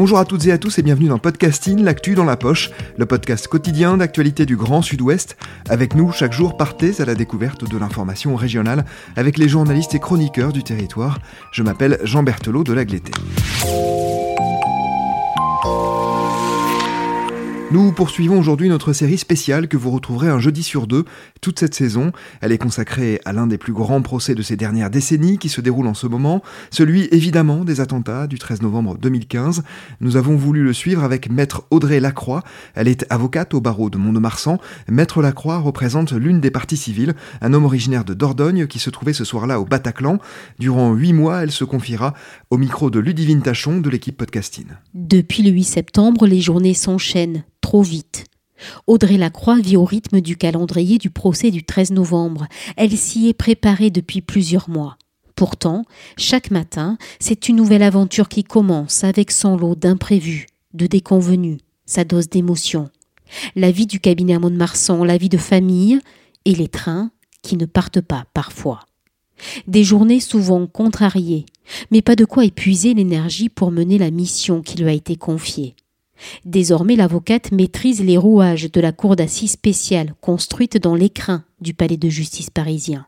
Bonjour à toutes et à tous et bienvenue dans Podcasting, l'actu dans la poche, le podcast quotidien d'actualité du Grand Sud-Ouest. Avec nous, chaque jour, partez à la découverte de l'information régionale avec les journalistes et chroniqueurs du territoire. Je m'appelle Jean Berthelot de Lagleté. Nous poursuivons aujourd'hui notre série spéciale que vous retrouverez un jeudi sur deux toute cette saison. Elle est consacrée à l'un des plus grands procès de ces dernières décennies qui se déroule en ce moment, celui évidemment des attentats du 13 novembre 2015. Nous avons voulu le suivre avec maître Audrey Lacroix. Elle est avocate au barreau de Mont-de-Marsan. Maître Lacroix représente l'une des parties civiles, un homme originaire de Dordogne qui se trouvait ce soir-là au Bataclan. Durant huit mois, elle se confiera au micro de Ludivine Tachon de l'équipe podcasting. Depuis le 8 septembre, les journées s'enchaînent trop vite. Audrey Lacroix vit au rythme du calendrier du procès du 13 novembre. Elle s'y est préparée depuis plusieurs mois. Pourtant, chaque matin, c'est une nouvelle aventure qui commence avec son lot d'imprévus, de déconvenus, sa dose d'émotions. La vie du cabinet à Mont-de-Marsan, la vie de famille et les trains qui ne partent pas parfois. Des journées souvent contrariées, mais pas de quoi épuiser l'énergie pour mener la mission qui lui a été confiée. Désormais, l'avocate maîtrise les rouages de la cour d'assises spéciale construite dans l'écrin du palais de justice parisien.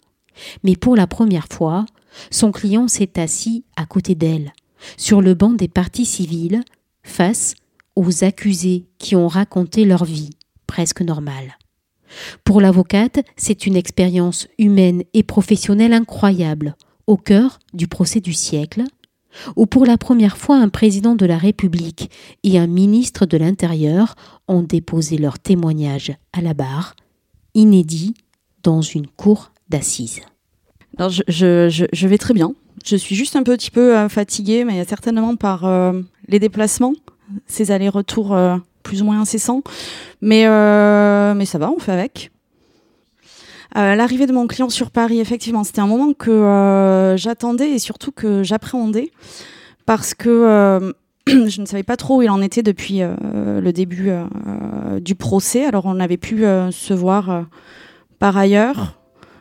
Mais pour la première fois, son client s'est assis à côté d'elle, sur le banc des parties civiles, face aux accusés qui ont raconté leur vie, presque normale. Pour l'avocate, c'est une expérience humaine et professionnelle incroyable, au cœur du procès du siècle, où pour la première fois un président de la République et un ministre de l'Intérieur ont déposé leur témoignage à la barre, inédit dans une cour d'assises. Je, je, vais très bien. Je suis juste un petit peu euh, fatiguée, mais certainement par euh, les déplacements, ces allers-retours euh, plus ou moins incessants. Mais, mais ça va, on fait avec. L'arrivée de mon client sur Paris, effectivement, c'était un moment que euh, j'attendais et surtout que j'appréhendais parce que euh, je ne savais pas trop où il en était depuis euh, le début du procès. Alors on avait pu se voir par ailleurs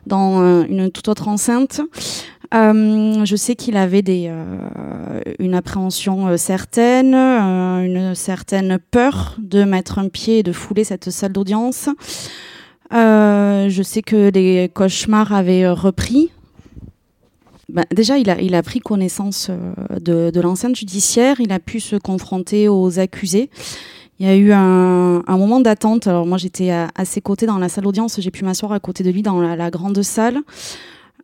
dans une toute autre enceinte. je sais qu'il avait des, une appréhension certaine, une certaine peur de mettre un pied et de fouler cette salle d'audience. Euh, je sais que les cauchemars avaient repris. Ben, déjà, il a, pris connaissance euh, de, de l'enceinte judiciaire, il a pu se confronter aux accusés. Il y a eu un, moment d'attente. Alors moi, j'étais à, ses côtés dans la salle d'audience. J'ai pu m'asseoir à côté de lui dans la, grande salle.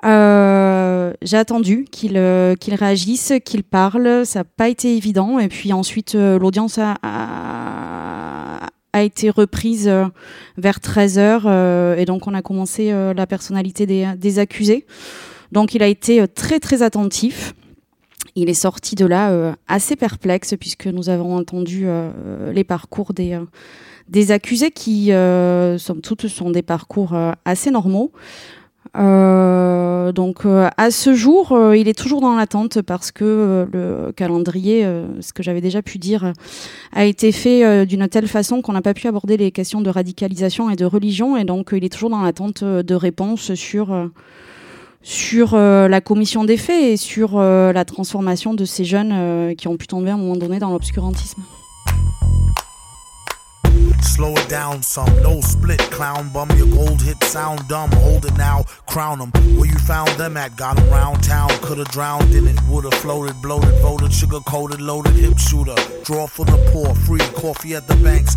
Euh, j'ai attendu qu'il réagisse, qu'il parle. Ça n'a pas été évident. Et puis ensuite, l'audience a, a été reprise euh, vers 13h euh, et donc on a commencé euh, la personnalité des, accusés. Donc il a été très très attentif. Il est sorti de là assez perplexe puisque nous avons entendu les parcours des, des accusés qui, somme toute, sont des parcours assez normaux. Euh, donc euh, à ce jour, euh, il est toujours dans l'attente parce que le calendrier, ce que j'avais déjà pu dire, a été fait d'une telle façon qu'on n'a pas pu aborder les questions de radicalisation et de religion, et donc il est toujours dans l'attente de réponses sur sur la commission des faits et sur la transformation de ces jeunes qui ont pu tomber à un moment donné dans l'obscurantisme. Slow it down some, no split, clown bum. Your gold hit sound dumb. Hold it now, crown them. Where you found them at? Got them round town. Could've drowned in it. Would've floated, bloated, voted, sugar coated, loaded, hip shooter. Draw for the poor, free coffee at the banks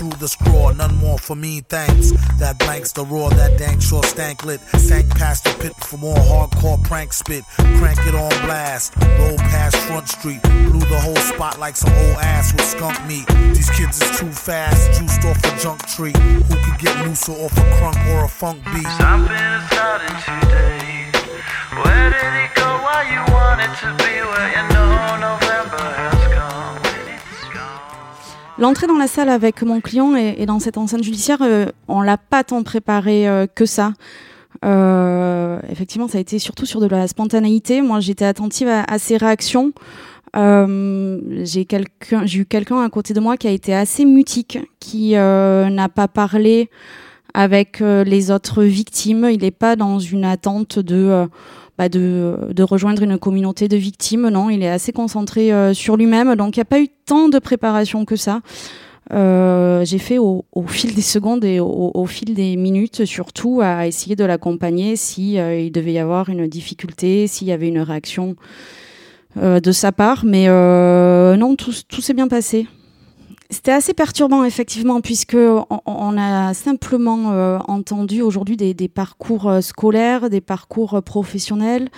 through the straw. None more for me, thanks. That blanks the roar, that dank sure stank lit. Sank past the pit for more hardcore prank spit. Crank it on blast. Roll past Front Street. Blew the whole spot like some old ass with skunk meat. These kids is too fast, juiced off a junk tree. Who could get looser off a crunk or a funk beat? Something is starting today. Where did it go? L'entrée dans la salle avec mon client et, dans cette enceinte judiciaire, euh, on l'a pas tant préparé euh, que ça. Euh, effectivement, ça a été surtout sur de la spontanéité. Moi, j'étais attentive à, ses réactions. Euh, j'ai quelqu'un, j'ai eu quelqu'un à côté de moi qui a été assez mutique, qui n'a pas parlé avec les autres victimes. Il n'est pas dans une attente de bah, de, rejoindre une communauté de victimes. Non, il est assez concentré euh, sur lui-même. Donc, il n'y a pas eu tant de préparation que ça. Euh, j'ai fait au, fil des secondes et au, fil des minutes, surtout à essayer de l'accompagner si euh, il devait y avoir une difficulté, s'il y avait une réaction de sa part. Mais non, tout, tout s'est bien passé. C'était assez perturbant effectivement puisque on, a simplement euh, entendu aujourd'hui des, parcours euh, scolaires, des parcours euh, professionnels,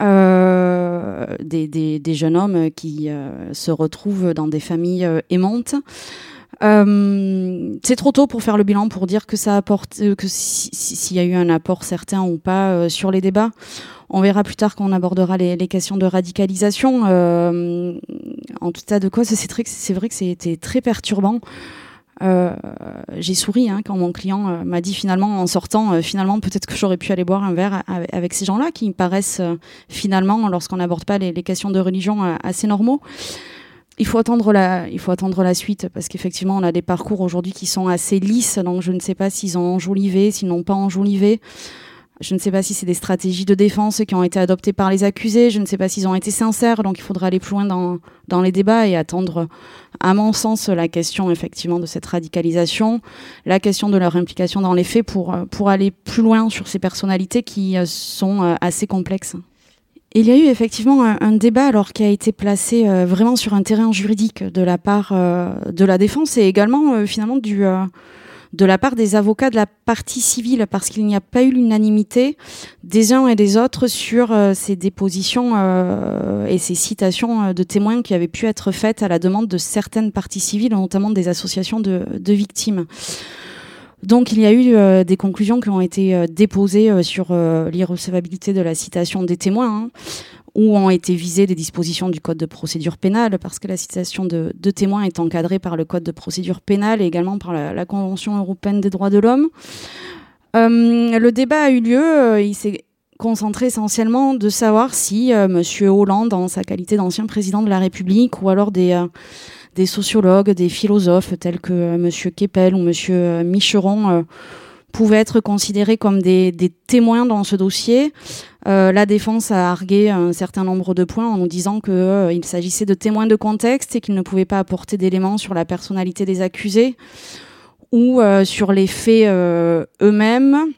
des, jeunes hommes qui se retrouvent dans des familles aimantes. C'est trop tôt pour faire le bilan pour dire que ça apporte que s'il si, y a eu un apport certain ou pas sur les débats. On verra plus tard quand on abordera les, questions de radicalisation. Euh, en tout état de cause, c'est vrai que c'était très perturbant. Euh, j'ai souri hein, quand mon client euh, m'a dit finalement en sortant, euh, finalement peut-être que j'aurais pu aller boire un verre avec, ces gens-là qui me paraissent euh, finalement, lorsqu'on n'aborde pas les, questions de religion, euh, assez normaux. Il faut attendre la, il faut attendre la suite parce qu'effectivement on a des parcours aujourd'hui qui sont assez lisses, donc je ne sais pas s'ils ont enjolivé, s'ils n'ont pas enjolivé. Je ne sais pas si c'est des stratégies de défense qui ont été adoptées par les accusés. Je ne sais pas s'ils ont été sincères. Donc, il faudra aller plus loin dans, dans les débats et attendre, à mon sens, la question effectivement de cette radicalisation, la question de leur implication dans les faits pour, pour aller plus loin sur ces personnalités qui euh, sont euh, assez complexes. Il y a eu effectivement un, débat alors qui a été placé euh, vraiment sur un terrain juridique de la part euh, de la défense et également euh, finalement de la part des avocats de la partie civile, parce qu'il n'y a pas eu l'unanimité des uns et des autres sur ces dépositions et ces citations de témoins qui avaient pu être faites à la demande de certaines parties civiles, notamment des associations de victimes. Donc il y a eu euh, des conclusions qui ont été euh, déposées euh, sur l'irrecevabilité de la citation des témoins. Hein où ont été visées des dispositions du Code de procédure pénale, parce que la citation de, témoins est encadrée par le Code de procédure pénale et également par la, la Convention européenne des droits de l'homme. Le débat a eu lieu, il s'est concentré essentiellement de savoir si Monsieur Hollande, en sa qualité d'ancien président de la République, ou alors des, des sociologues, des philosophes tels que euh, Monsieur Keppel ou Monsieur Micheron, pouvaient être considérés comme des, témoins dans ce dossier. Euh, la défense a argué un certain nombre de points en nous disant qu'il euh, s'agissait de témoins de contexte et qu'ils ne pouvaient pas apporter d'éléments sur la personnalité des accusés ou euh, sur les faits euh, eux-mêmes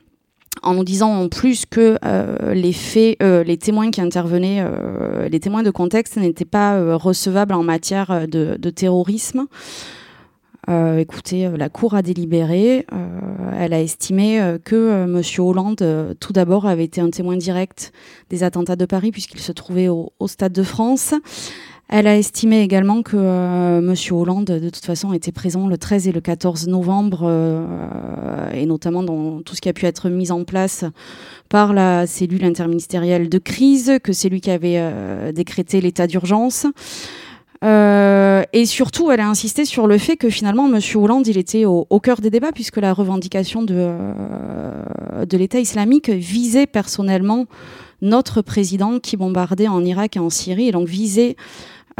en nous disant en plus que euh, les faits, euh, les témoins qui intervenaient, euh, les témoins de contexte n'étaient pas recevables en matière de, terrorisme. Écoutez, la Cour a délibéré. Elle a estimé que Monsieur Hollande, tout d'abord, avait été un témoin direct des attentats de Paris puisqu'il se trouvait au, Stade de France. Elle a estimé également que euh, Monsieur Hollande, de toute façon, était présent le 13 et le 14 novembre, euh, et notamment dans tout ce qui a pu être mis en place par la cellule interministérielle de crise, que c'est lui qui avait euh, décrété l'état d'urgence. Euh, et surtout, elle a insisté sur le fait que finalement, Monsieur Hollande, il était au, au cœur des débats puisque la revendication de, euh, de l'État islamique visait personnellement notre président qui bombardait en Irak et en Syrie, et donc visait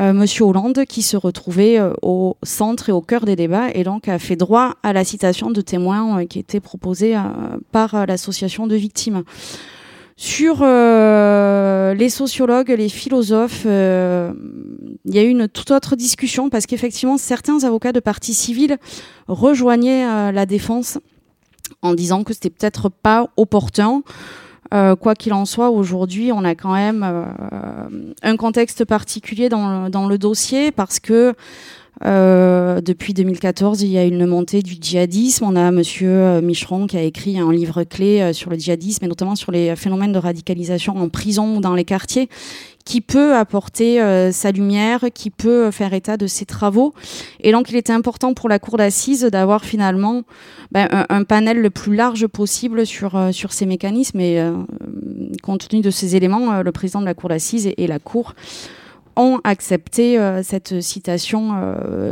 euh, Monsieur Hollande qui se retrouvait euh, au centre et au cœur des débats et donc a fait droit à la citation de témoins euh, qui était proposée par l'association de victimes. Sur euh, les sociologues, les philosophes, euh, il y a eu une toute autre discussion parce qu'effectivement, certains avocats de partie civile rejoignaient euh, la défense en disant que c'était peut-être pas opportun. Quoi qu'il en soit, aujourd'hui, on a quand même un contexte particulier dans le, dans le dossier parce que euh, depuis 2014, il y a une montée du djihadisme. On a Monsieur Micheron qui a écrit un livre clé sur le djihadisme et notamment sur les phénomènes de radicalisation en prison ou dans les quartiers, qui peut apporter euh, sa lumière, qui peut faire état de ses travaux. Et donc, il était important pour la cour d'assises d'avoir finalement ben, un, panel le plus large possible sur euh, sur ces mécanismes. Et euh, compte tenu de ces éléments, le président de la cour d'assises et la cour ont accepté cette citation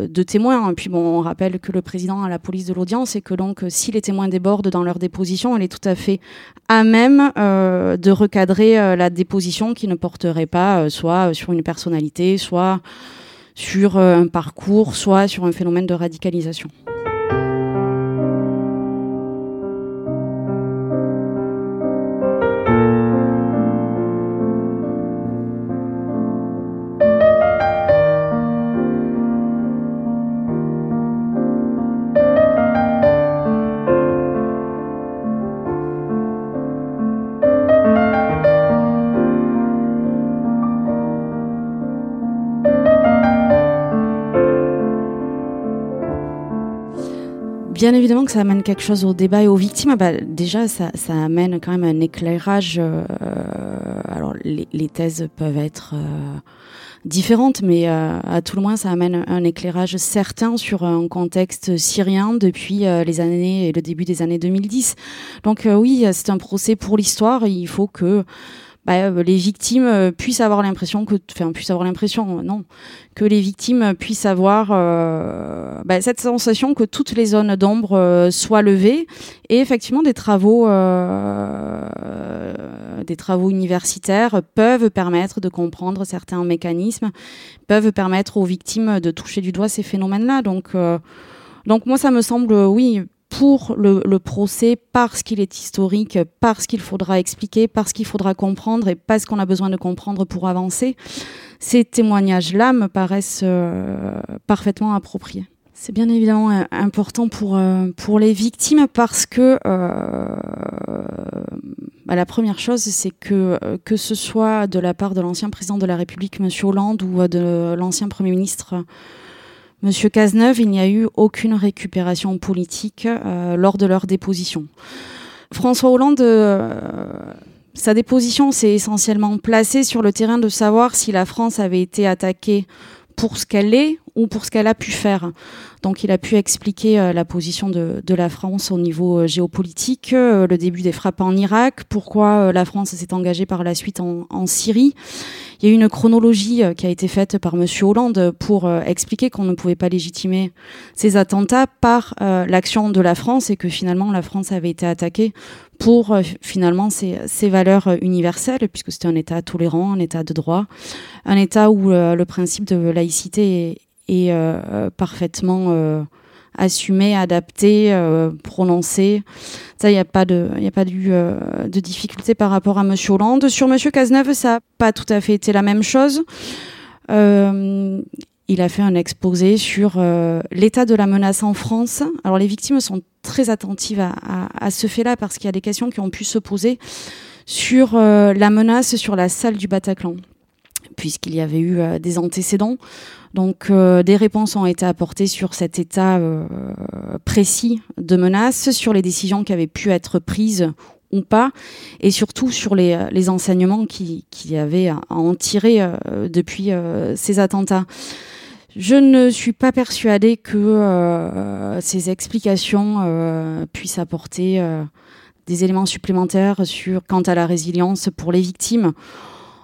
de témoins. Puis bon, on rappelle que le président a la police de l'audience et que donc si les témoins débordent dans leur déposition, elle est tout à fait à même de recadrer la déposition qui ne porterait pas soit sur une personnalité, soit sur un parcours, soit sur un phénomène de radicalisation. Évidemment que ça amène quelque chose au débat et aux victimes. Bah, déjà, ça, amène quand même un éclairage. Euh, alors, les, thèses peuvent être euh, différentes, mais euh, à tout le moins, ça amène un éclairage certain sur un contexte syrien depuis les années et le début des années 2010. Donc oui, c'est un procès pour l'histoire. Il faut que bah, euh, les victimes euh, puissent avoir l'impression que, enfin, puissent avoir l'impression, euh, non, que les victimes puissent avoir bah, cette sensation que toutes les zones d'ombre soient levées et effectivement des travaux, des travaux universitaires peuvent permettre de comprendre certains mécanismes, peuvent permettre aux victimes de toucher du doigt ces phénomènes-là. Donc, donc moi, ça me semble, oui, pour le, procès parce qu'il est historique, parce qu'il faudra expliquer, parce qu'il faudra comprendre et parce qu'on a besoin de comprendre pour avancer, ces témoignages-là me paraissent euh, parfaitement appropriés. C'est bien évidemment euh, important pour, euh, pour les victimes parce que bah, la première chose, c'est que que ce soit de la part de l'ancien président de la République, M. Hollande, ou de l'ancien Premier ministre Monsieur Cazeneuve, il n'y a eu aucune récupération politique euh, lors de leur déposition. François Hollande, euh, sa déposition s'est essentiellement placée sur le terrain de savoir si la France avait été attaquée pour ce qu'elle est ou pour ce qu'elle a pu faire. Donc il a pu expliquer euh, la position de, la France au niveau géopolitique, le début des frappes en Irak, pourquoi la France s'est engagée par la suite en Syrie. Il y a eu une chronologie euh, qui a été faite par Monsieur Hollande pour euh, expliquer qu'on ne pouvait pas légitimer ces attentats par euh, l'action de la France et que finalement la France avait été attaquée pour finalement ses, valeurs universelles, puisque c'était un État tolérant, un État de droit, un État où le principe de laïcité est, parfaitement assumé, adapté, prononcé. Ça, il n'y a pas de, eu euh, de difficulté par rapport à Monsieur Hollande. Sur Monsieur Cazeneuve, ça n'a pas tout à fait été la même chose. Euh, il a fait un exposé sur euh, l'état de la menace en France. Alors les victimes sont très attentives à, ce fait-là parce qu'il y a des questions qui ont pu se poser sur la menace sur la salle du Bataclan, puisqu'il y avait eu des antécédents. Donc euh, des réponses ont été apportées sur cet état euh, précis de menace, sur les décisions qui avaient pu être prises ou pas, et surtout sur les, enseignements qu'il qui y avait à, en tirer euh, depuis ces attentats. Je ne suis pas persuadée que ces explications puissent apporter des éléments supplémentaires sur quant à la résilience pour les victimes.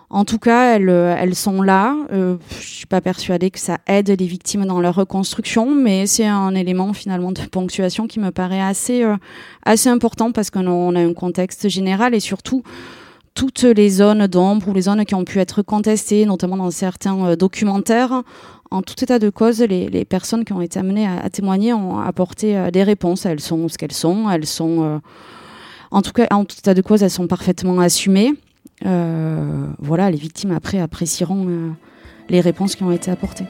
En tout cas, elles, euh, elles sont là. Euh, je suis pas persuadée que ça aide les victimes dans leur reconstruction, mais c'est un élément finalement de ponctuation qui me paraît assez euh, assez important parce qu'on a un contexte général et surtout toutes les zones d'ombre ou les zones qui ont pu être contestées, notamment dans certains euh, documentaires. En tout état de cause, les, les personnes qui ont été amenées à, témoigner ont apporté des réponses. Elles sont ce qu'elles sont. Elles sont, en tout cas, en tout état de cause, elles sont parfaitement assumées. Euh, voilà, les victimes après apprécieront euh, les réponses qui ont été apportées.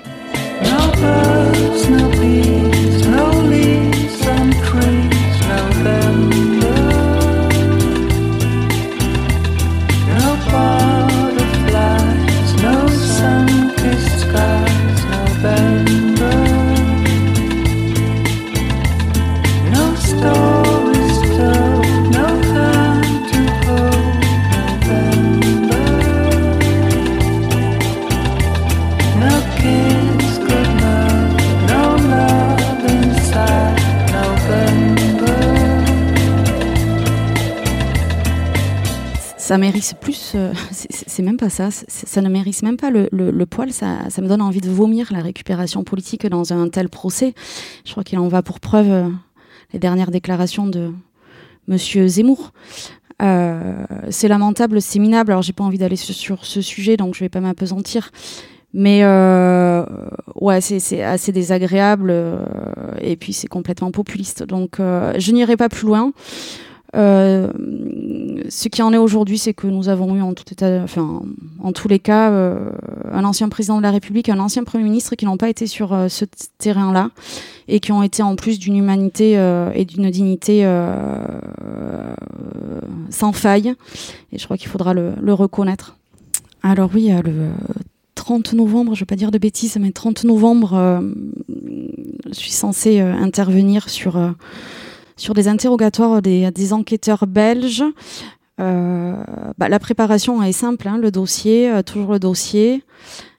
Ça mérite plus, euh, c'est même pas ça, ça ne mérite même pas le, poil, ça, me donne envie de vomir la récupération politique dans un tel procès. Je crois qu'il en va pour preuve euh, les dernières déclarations de Monsieur Zemmour. Euh, c'est lamentable, c'est minable. Alors j'ai pas envie d'aller sur, ce sujet, donc je vais pas m'apesantir. Mais ouais, c'est assez désagréable et puis c'est complètement populiste. Donc je n'irai pas plus loin. Euh, ce qui en est aujourd'hui, c'est que nous avons eu en tout tous les cas, euh, un ancien président de la République, un ancien premier ministre qui n'ont pas été sur euh, ce terrain-là et qui ont été en plus d'une humanité et d'une dignité sans faille. Et je crois qu'il faudra le, le, reconnaître. Alors oui, le 30 novembre, je ne vais pas dire de bêtises, mais 30 novembre, je suis censée intervenir sur sur des interrogatoires des, enquêteurs belges. Euh, bah, la préparation est simple, hein, le dossier, euh, toujours le dossier,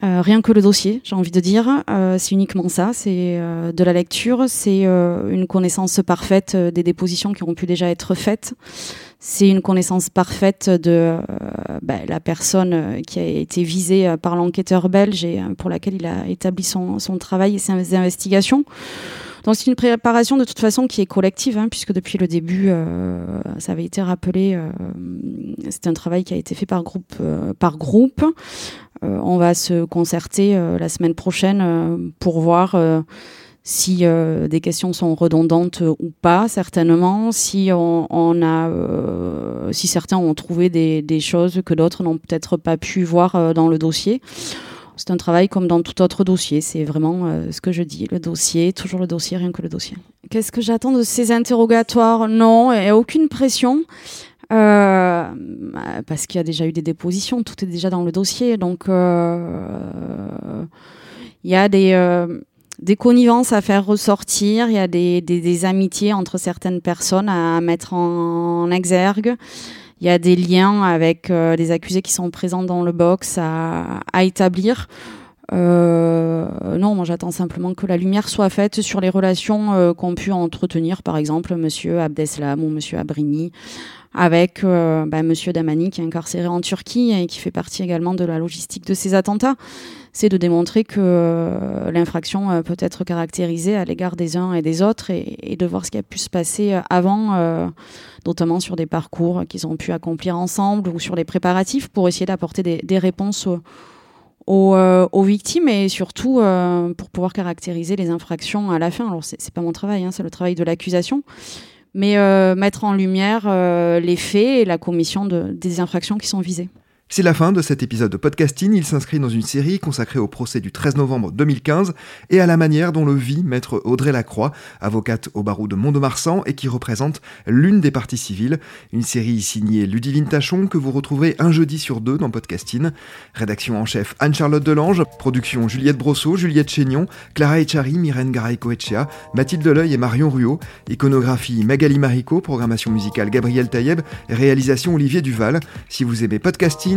euh, rien que le dossier, j'ai envie de dire, c'est uniquement ça, c'est de la lecture, c'est une connaissance parfaite des dépositions qui auront pu déjà être faites, c'est une connaissance parfaite de bah, la personne qui a été visée par l'enquêteur belge et pour laquelle il a établi son travail et ses investigations. Donc c'est une préparation de toute façon qui est collective, hein, puisque depuis le début, euh, ça avait été rappelé, euh, c'est un travail qui a été fait par groupe. Euh, par groupe. On va se concerter la semaine prochaine pour voir si des questions sont redondantes ou pas, certainement, si on, a, si certains ont trouvé des choses que d'autres n'ont peut-être pas pu voir dans le dossier. C'est un travail comme dans tout autre dossier. C'est vraiment euh, ce que je dis, le dossier, toujours le dossier, rien que le dossier. Qu'est-ce que j'attends de ces interrogatoires? Non, a aucune pression. Euh, parce qu'il y a déjà eu des dépositions, tout est déjà dans le dossier. Donc, euh, il y a des, connivences à faire ressortir, il y a des, amitiés entre certaines personnes à mettre en exergue il y a des liens avec euh, les accusés qui sont présents dans le box à, à établir. Euh, non, moi j'attends simplement que la lumière soit faite sur les relations euh, qu'ont pu entretenir, par exemple, Monsieur Abdeslam ou Monsieur Abrini, avec euh, bah, Monsieur Damani qui est incarcéré en Turquie et qui fait partie également de la logistique de ces attentats. C'est de démontrer que euh, l'infraction euh, peut être caractérisée à l'égard des uns et des autres et, de voir ce qui a pu se passer avant, notamment sur des parcours qu'ils ont pu accomplir ensemble ou sur les préparatifs pour essayer d'apporter des, réponses aux, victimes et surtout pour pouvoir caractériser les infractions à la fin. Alors c'est pas mon travail, hein, c'est le travail de l'accusation mais euh, mettre en lumière euh, les faits et la commission de, des infractions qui sont visées. C'est la fin de cet épisode de podcasting. Il s'inscrit dans une série consacrée au procès du 13 novembre 2015 et à la manière dont le vit maître Audrey Lacroix, avocate au barreau de Mont-de-Marsan et qui représente l'une des parties civiles. Une série signée Ludivine Tachon que vous retrouverez un jeudi sur deux dans podcasting. Rédaction en chef Anne-Charlotte Delange, production Juliette Brosseau, Juliette Chénion, Clara Echari, Myrène Garay-Coetchea, Mathilde Deleuil et Marion Ruot, iconographie Magali Marico, programmation musicale Gabriel Taïeb, réalisation Olivier Duval. Si vous aimez podcasting,